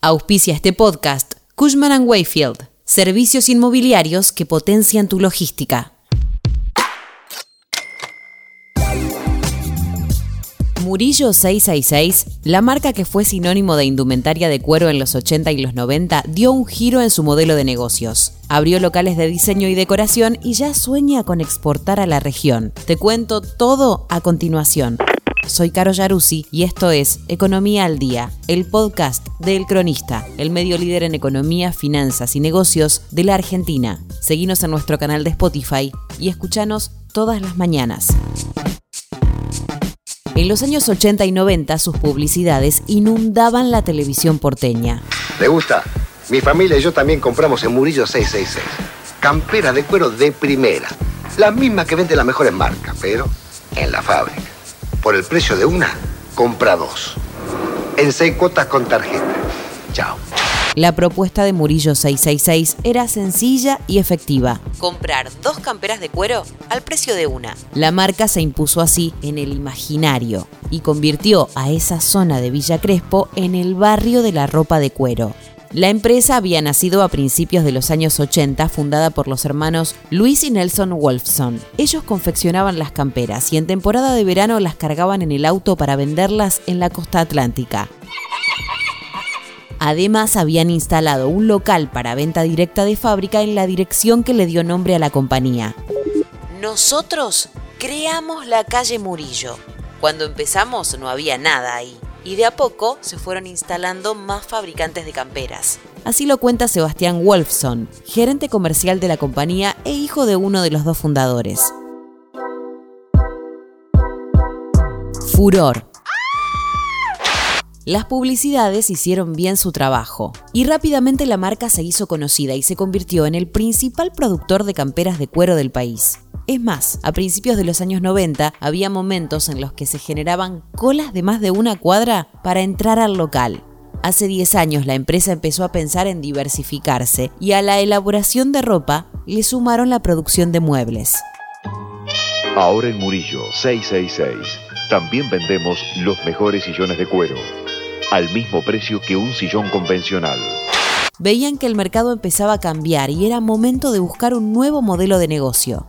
Auspicia este podcast Cushman ⁇ Wayfield, servicios inmobiliarios que potencian tu logística. Murillo 666, la marca que fue sinónimo de indumentaria de cuero en los 80 y los 90, dio un giro en su modelo de negocios. Abrió locales de diseño y decoración y ya sueña con exportar a la región. Te cuento todo a continuación. Soy Caro Yaruzzi y esto es Economía al Día, el podcast de El Cronista, el medio líder en economía, finanzas y negocios de la Argentina. Seguinos en nuestro canal de Spotify y escuchanos todas las mañanas. En los años 80 y 90 sus publicidades inundaban la televisión porteña. ¿Le gusta? Mi familia y yo también compramos en Murillo 666. Campera de cuero de primera. La misma que vende las mejores marcas, pero en la fábrica. Por el precio de una, compra dos. En seis cuotas con tarjeta. Chao. La propuesta de Murillo 666 era sencilla y efectiva. Comprar dos camperas de cuero al precio de una. La marca se impuso así en el imaginario y convirtió a esa zona de Villa Crespo en el barrio de la ropa de cuero. La empresa había nacido a principios de los años 80, fundada por los hermanos Luis y Nelson Wolfson. Ellos confeccionaban las camperas y en temporada de verano las cargaban en el auto para venderlas en la costa atlántica. Además, habían instalado un local para venta directa de fábrica en la dirección que le dio nombre a la compañía. Nosotros creamos la calle Murillo. Cuando empezamos no había nada ahí y de a poco se fueron instalando más fabricantes de camperas. Así lo cuenta Sebastián Wolfson, gerente comercial de la compañía e hijo de uno de los dos fundadores. Furor. Las publicidades hicieron bien su trabajo y rápidamente la marca se hizo conocida y se convirtió en el principal productor de camperas de cuero del país. Es más, a principios de los años 90 había momentos en los que se generaban colas de más de una cuadra para entrar al local. Hace 10 años la empresa empezó a pensar en diversificarse y a la elaboración de ropa le sumaron la producción de muebles. Ahora en Murillo 666 también vendemos los mejores sillones de cuero, al mismo precio que un sillón convencional. Veían que el mercado empezaba a cambiar y era momento de buscar un nuevo modelo de negocio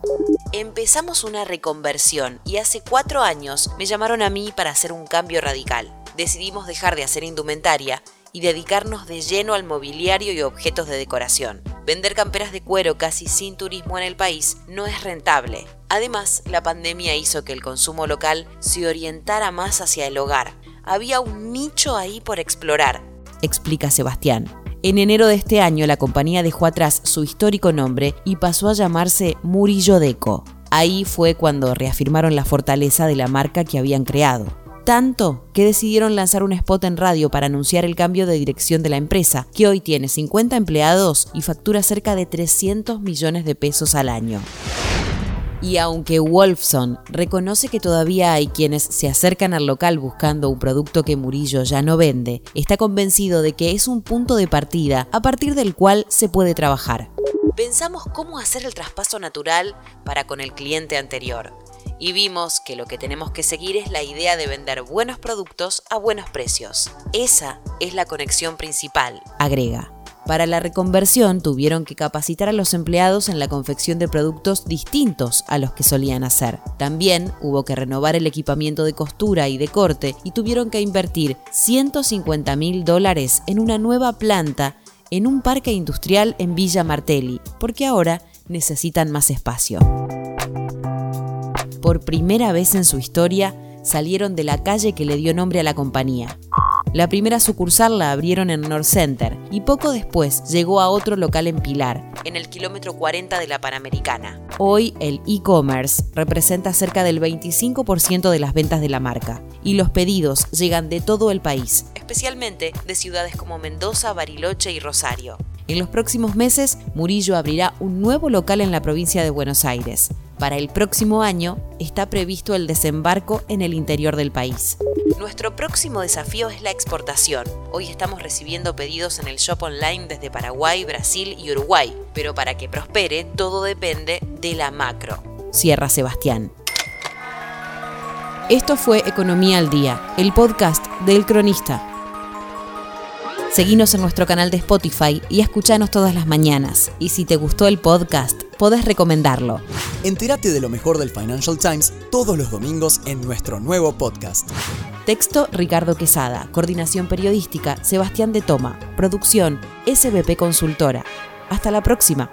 empezamos una reconversión y hace cuatro años me llamaron a mí para hacer un cambio radical. Decidimos dejar de hacer indumentaria y dedicarnos de lleno al mobiliario y objetos de decoración. Vender camperas de cuero casi sin turismo en el país no es rentable. Además, la pandemia hizo que el consumo local se orientara más hacia el hogar. Había un nicho ahí por explorar, explica Sebastián. En enero de este año la compañía dejó atrás su histórico nombre y pasó a llamarse Murillo Deco. Ahí fue cuando reafirmaron la fortaleza de la marca que habían creado. Tanto que decidieron lanzar un spot en radio para anunciar el cambio de dirección de la empresa, que hoy tiene 50 empleados y factura cerca de 300 millones de pesos al año. Y aunque Wolfson reconoce que todavía hay quienes se acercan al local buscando un producto que Murillo ya no vende, está convencido de que es un punto de partida a partir del cual se puede trabajar pensamos cómo hacer el traspaso natural para con el cliente anterior. Y vimos que lo que tenemos que seguir es la idea de vender buenos productos a buenos precios. Esa es la conexión principal, agrega. Para la reconversión tuvieron que capacitar a los empleados en la confección de productos distintos a los que solían hacer. También hubo que renovar el equipamiento de costura y de corte y tuvieron que invertir 150 mil dólares en una nueva planta en un parque industrial en Villa Martelli, porque ahora necesitan más espacio. Por primera vez en su historia, salieron de la calle que le dio nombre a la compañía. La primera sucursal la abrieron en North Center y poco después llegó a otro local en Pilar, en el kilómetro 40 de la Panamericana. Hoy el e-commerce representa cerca del 25% de las ventas de la marca y los pedidos llegan de todo el país, especialmente de ciudades como Mendoza, Bariloche y Rosario. En los próximos meses, Murillo abrirá un nuevo local en la provincia de Buenos Aires. Para el próximo año está previsto el desembarco en el interior del país. Nuestro próximo desafío es la exportación. Hoy estamos recibiendo pedidos en el shop online desde Paraguay, Brasil y Uruguay, pero para que prospere todo depende de la macro. Cierra Sebastián. Esto fue Economía al Día, el podcast del cronista Seguinos en nuestro canal de Spotify y escuchanos todas las mañanas. Y si te gustó el podcast, podés recomendarlo. Entérate de lo mejor del Financial Times todos los domingos en nuestro nuevo podcast. Texto Ricardo Quesada. Coordinación periodística Sebastián de Toma. Producción SBP Consultora. Hasta la próxima.